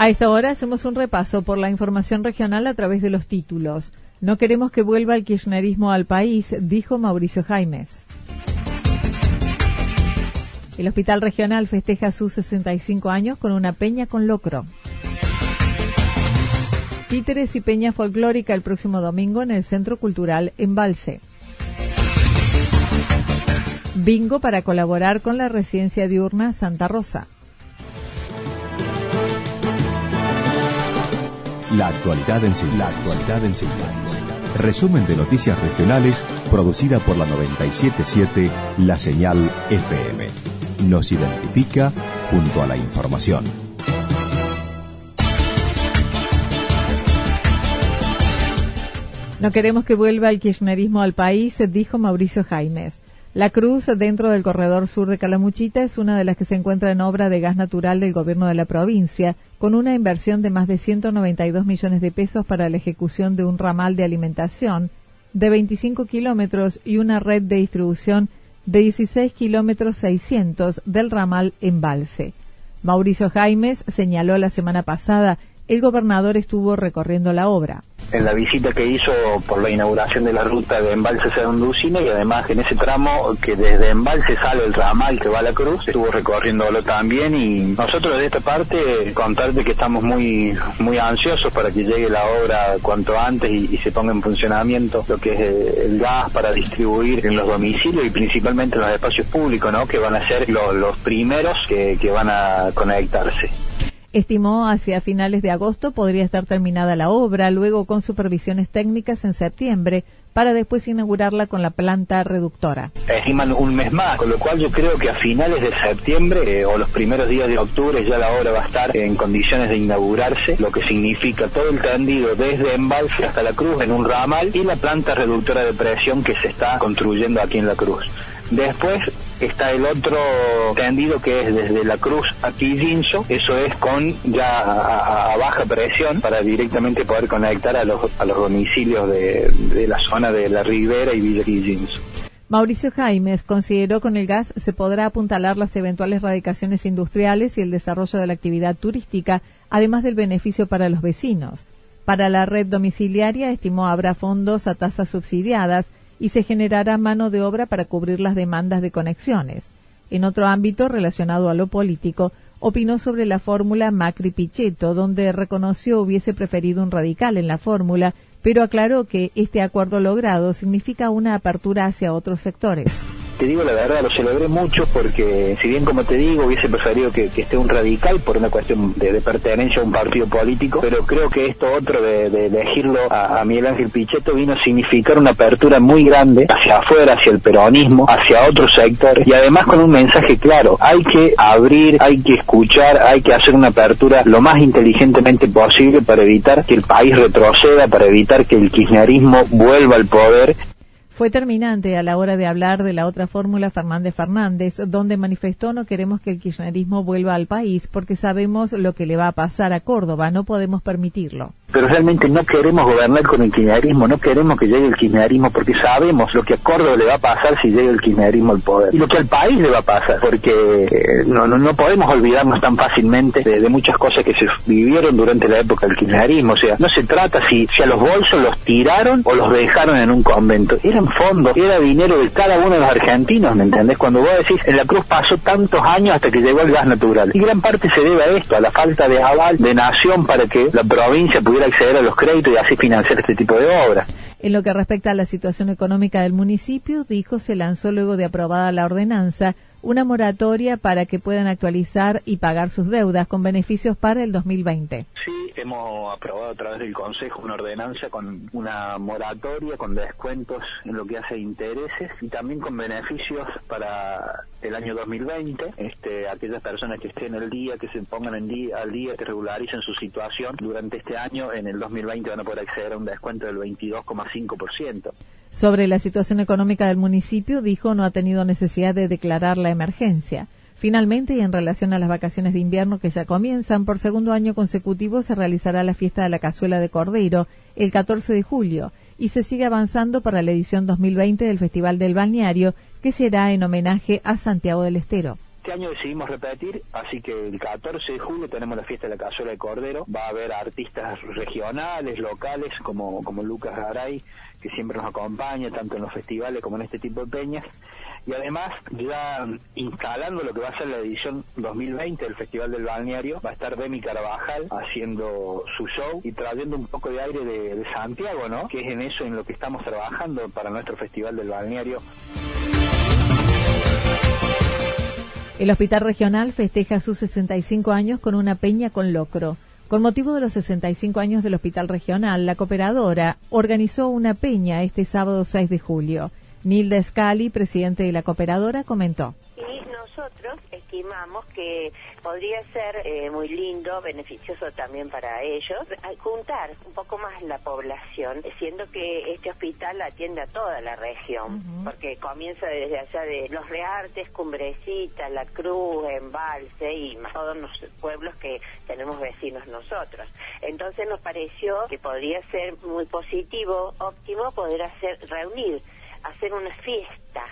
A esta hora hacemos un repaso por la información regional a través de los títulos. No queremos que vuelva el kirchnerismo al país, dijo Mauricio Jaimes. El Hospital Regional festeja sus 65 años con una peña con locro. Títeres y peña folclórica el próximo domingo en el Centro Cultural Embalse. Bingo para colaborar con la residencia diurna Santa Rosa. La actualidad en síntesis. Actualidad en. Resumen de noticias regionales producida por la 977 La Señal FM. Nos identifica junto a la información. No queremos que vuelva el kirchnerismo al país, dijo Mauricio Jaimes. La Cruz, dentro del corredor sur de Calamuchita, es una de las que se encuentra en obra de gas natural del gobierno de la provincia, con una inversión de más de 192 millones de pesos para la ejecución de un ramal de alimentación de 25 kilómetros y una red de distribución de 16 kilómetros 600 del ramal Embalse. Mauricio Jaimes señaló la semana pasada el gobernador estuvo recorriendo la obra. En la visita que hizo por la inauguración de la ruta de Embalse Sedonducina y además en ese tramo que desde Embalse sale el ramal que va a la Cruz, estuvo recorriéndolo también y nosotros de esta parte contarte que estamos muy muy ansiosos para que llegue la obra cuanto antes y, se ponga en funcionamiento lo que es eh, el gas para distribuir en los domicilios y principalmente en los espacios públicos, ¿no? que van a ser los primeros que van a conectarse. Estimó hacia finales de agosto podría estar terminada la obra, luego con supervisiones técnicas en septiembre, para después inaugurarla con la planta reductora. Estiman un mes más, con lo cual yo creo que a finales de septiembre eh, o los primeros días de octubre ya la obra va a estar en condiciones de inaugurarse, lo que significa todo el tendido desde Embalse hasta la Cruz en un ramal y la planta reductora de presión que se está construyendo aquí en la Cruz. Después está el otro tendido que es desde la Cruz a Quillinzo, eso es con ya a, baja presión para directamente poder conectar a los, a los domicilios de, de la zona de la Ribera y Villa Quillinzo. Mauricio Jaimes consideró con el gas se podrá apuntalar las eventuales radicaciones industriales y el desarrollo de la actividad turística, además del beneficio para los vecinos. Para la red domiciliaria estimó habrá fondos a tasas subsidiadas y se generará mano de obra para cubrir las demandas de conexiones. En otro ámbito relacionado a lo político, opinó sobre la fórmula Macri-Pichetto, donde reconoció hubiese preferido un radical en la fórmula, pero aclaró que este acuerdo logrado significa una apertura hacia otros sectores te digo la verdad, lo celebré mucho porque, si bien como te digo, hubiese preferido que, esté un radical por una cuestión de, pertenencia a un partido político, pero creo que esto otro de, elegirlo a, Miguel Ángel Pichetto vino a significar una apertura muy grande hacia afuera, hacia el peronismo, hacia otros sectores y además con un mensaje claro, hay que abrir, hay que escuchar, hay que hacer una apertura lo más inteligentemente posible para evitar que el país retroceda, para evitar que el kirchnerismo vuelva al poder fue terminante a la hora de hablar de la otra fórmula Fernández Fernández, donde manifestó no queremos que el kirchnerismo vuelva al país porque sabemos lo que le va a pasar a Córdoba, no podemos permitirlo. Pero realmente no queremos gobernar con el kirchnerismo, no queremos que llegue el kirchnerismo porque sabemos lo que a Córdoba le va a pasar si llega el kirchnerismo al poder y lo que al país le va a pasar, porque eh, no, no, no, podemos olvidarnos tan fácilmente de, muchas cosas que se vivieron durante la época del kirchnerismo, o sea, no se trata si, si a los bolsos los tiraron o los dejaron en un convento, eran fondos, era dinero de cada uno de los argentinos, ¿me entendés? Cuando vos decís, en la Cruz pasó tantos años hasta que llegó el gas natural, y gran parte se debe a esto, a la falta de aval de nación para que la provincia pudiera acceder a los créditos y así financiar este tipo de obras. En lo que respecta a la situación económica del municipio, dijo, se lanzó luego de aprobada la ordenanza una moratoria para que puedan actualizar y pagar sus deudas con beneficios para el 2020. Sí, hemos aprobado a través del Consejo una ordenanza con una moratoria, con descuentos en lo que hace intereses y también con beneficios para el año 2020. Este, aquellas personas que estén al día, que se pongan en día, al día, que regularicen su situación durante este año, en el 2020 van a poder acceder a un descuento del 22,5%. Sobre la situación económica del municipio, dijo no ha tenido necesidad de declarar la emergencia. Finalmente, y en relación a las vacaciones de invierno que ya comienzan, por segundo año consecutivo se realizará la fiesta de la cazuela de Cordero el 14 de julio y se sigue avanzando para la edición 2020 del Festival del Balneario, que será en homenaje a Santiago del Estero. Este año decidimos repetir, así que el 14 de julio tenemos la fiesta de la cazuela de Cordero. Va a haber artistas regionales, locales, como, como Lucas Garay, que siempre nos acompaña, tanto en los festivales como en este tipo de peñas. Y además, ya instalando lo que va a ser la edición 2020 del Festival del Balneario, va a estar Demi Carvajal haciendo su show y trayendo un poco de aire de, de Santiago, ¿no? Que es en eso en lo que estamos trabajando para nuestro Festival del Balneario. El Hospital Regional festeja sus 65 años con una peña con locro. Con motivo de los 65 años del Hospital Regional, la cooperadora organizó una peña este sábado 6 de julio. Nilda Scali, presidente de la cooperadora, comentó estimamos que podría ser eh, muy lindo, beneficioso también para ellos, juntar un poco más la población, siendo que este hospital atiende a toda la región, porque comienza desde allá de Los Reartes, Cumbrecita, La Cruz, Embalse y más todos los pueblos que tenemos vecinos nosotros. Entonces nos pareció que podría ser muy positivo, óptimo, poder hacer reunir, hacer una fiesta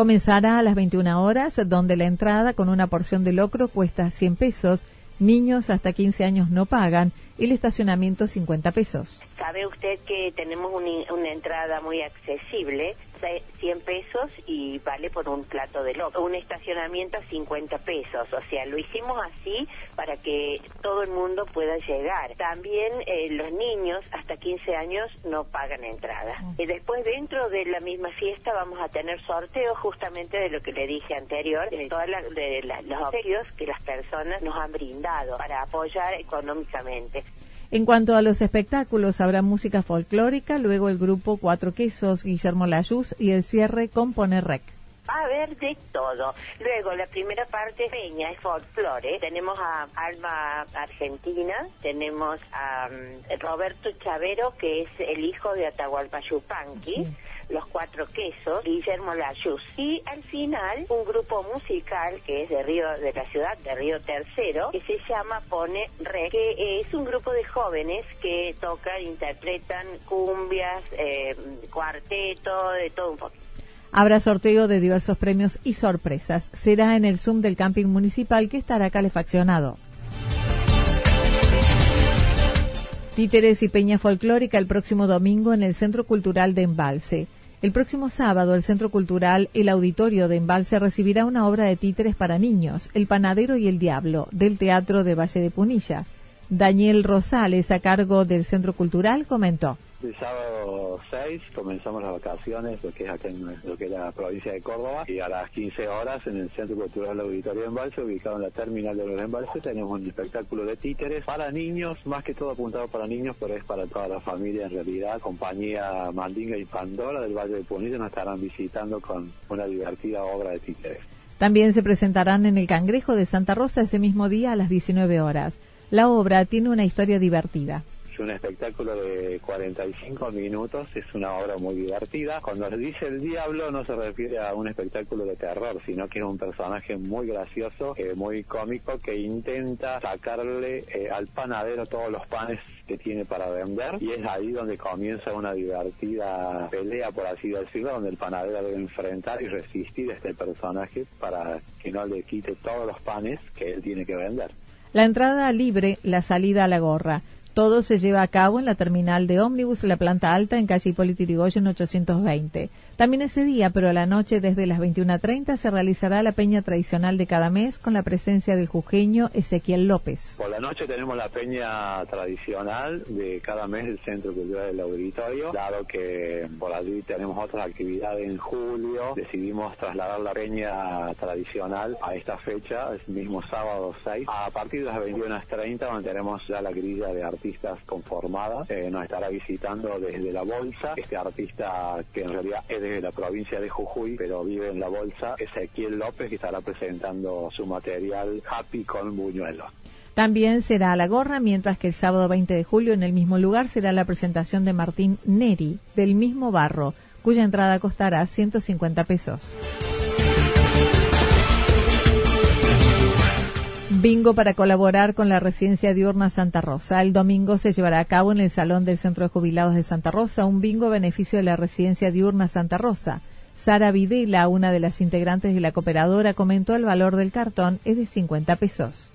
Comenzará a las 21 horas, donde la entrada con una porción de locro cuesta 100 pesos, niños hasta 15 años no pagan y el estacionamiento 50 pesos. Sabe usted que tenemos una entrada muy accesible 100 pesos y vale por un plato de loco. Un estacionamiento a 50 pesos. O sea, lo hicimos así para que todo el mundo pueda llegar. También eh, los niños hasta 15 años no pagan entrada. Y después dentro de la misma fiesta vamos a tener sorteos justamente de lo que le dije anterior, de todos los obsequios que las personas nos han brindado para apoyar económicamente. En cuanto a los espectáculos, habrá música folclórica, luego el grupo Cuatro Quesos, Guillermo Layuz y el cierre con Rec. Va a haber de todo. Luego, la primera parte peña es folclore. Tenemos a Alma Argentina, tenemos a mm, Roberto Chavero, que es el hijo de Atahualpa Yupanqui los Cuatro Quesos, Guillermo Layuz. Y al final, un grupo musical que es de Río, de la ciudad de Río Tercero, que se llama Pone Re, que es un grupo de jóvenes que tocan, interpretan cumbias, eh, cuarteto, de todo un poquito. Habrá sorteo de diversos premios y sorpresas. Será en el Zoom del camping municipal que estará calefaccionado. Títeres y Peña Folclórica el próximo domingo en el Centro Cultural de Embalse. El próximo sábado, el Centro Cultural El Auditorio de Embalse recibirá una obra de títeres para niños, El Panadero y el Diablo, del Teatro de Valle de Punilla. Daniel Rosales, a cargo del Centro Cultural, comentó. El sábado 6 comenzamos las vacaciones, lo que es acá en lo que es la provincia de Córdoba, y a las 15 horas en el Centro Cultural Auditorio de Embalse, ubicado en la terminal de los Embalse, tenemos un espectáculo de títeres para niños, más que todo apuntado para niños, pero es para toda la familia en realidad. Compañía Mandinga y Pandora del Valle de Punilla nos estarán visitando con una divertida obra de títeres. También se presentarán en el Cangrejo de Santa Rosa ese mismo día a las 19 horas. La obra tiene una historia divertida un espectáculo de 45 minutos, es una obra muy divertida. Cuando dice el diablo no se refiere a un espectáculo de terror, sino que es un personaje muy gracioso, eh, muy cómico, que intenta sacarle eh, al panadero todos los panes que tiene para vender y es ahí donde comienza una divertida pelea, por así decirlo, donde el panadero debe enfrentar y resistir a este personaje para que no le quite todos los panes que él tiene que vender. La entrada libre, la salida a la gorra. Todo se lleva a cabo en la terminal de ómnibus, la planta alta, en calle Hipólito Yrigoyen 820. También ese día, pero a la noche desde las 21.30, se realizará la peña tradicional de cada mes con la presencia del jujeño Ezequiel López. Por la noche tenemos la peña tradicional de cada mes del Centro Cultural del Auditorio, dado que por allí tenemos otras actividades en julio, decidimos trasladar la peña tradicional a esta fecha, el mismo sábado 6. A partir de las 21.30 mantenemos ya la grilla de artistas conformada. Eh, nos estará visitando desde la Bolsa, este artista que en realidad es de la provincia de Jujuy, pero vive en la Bolsa, Ezequiel López, que estará presentando su material Happy con Buñuelo. También será la gorra, mientras que el sábado 20 de julio en el mismo lugar será la presentación de Martín Neri, del mismo barro, cuya entrada costará 150 pesos. Bingo para colaborar con la residencia diurna Santa Rosa. El domingo se llevará a cabo en el Salón del Centro de Jubilados de Santa Rosa un bingo a beneficio de la residencia diurna Santa Rosa. Sara Videla, una de las integrantes de la cooperadora, comentó el valor del cartón es de 50 pesos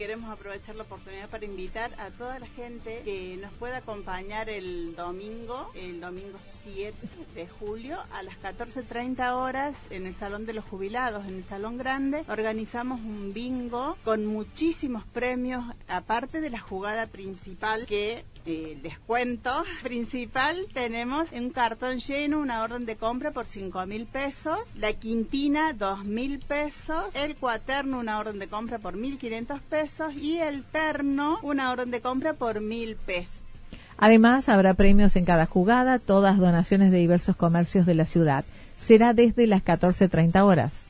queremos aprovechar la oportunidad para invitar a toda la gente que nos pueda acompañar el domingo, el domingo 7 de julio a las 14.30 horas en el Salón de los Jubilados, en el Salón Grande. Organizamos un bingo con muchísimos premios, aparte de la jugada principal que eh, descuento principal tenemos un cartón lleno, una orden de compra por 5 mil pesos, la quintina 2 mil pesos, el cuaterno una orden de compra por 1.500 pesos y el terno una orden de compra por mil pesos. Además, habrá premios en cada jugada, todas donaciones de diversos comercios de la ciudad. Será desde las 14.30 horas.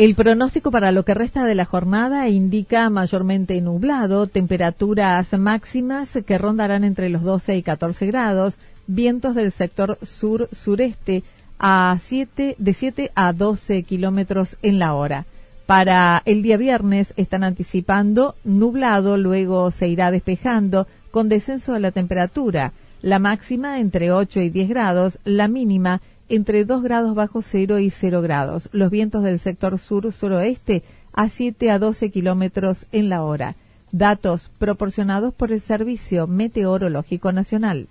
El pronóstico para lo que resta de la jornada indica mayormente nublado, temperaturas máximas que rondarán entre los 12 y 14 grados, vientos del sector sur-sureste a 7, de 7 a 12 kilómetros en la hora. Para el día viernes están anticipando nublado, luego se irá despejando con descenso de la temperatura, la máxima entre 8 y 10 grados, la mínima entre 2 grados bajo cero y 0 grados. Los vientos del sector sur-suroeste a 7 a 12 kilómetros en la hora. Datos proporcionados por el Servicio Meteorológico Nacional.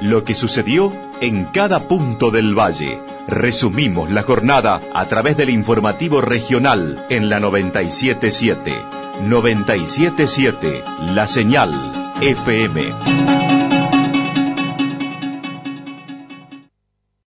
Lo que sucedió en cada punto del valle. Resumimos la jornada a través del informativo regional en la 977. 977, la señal FM.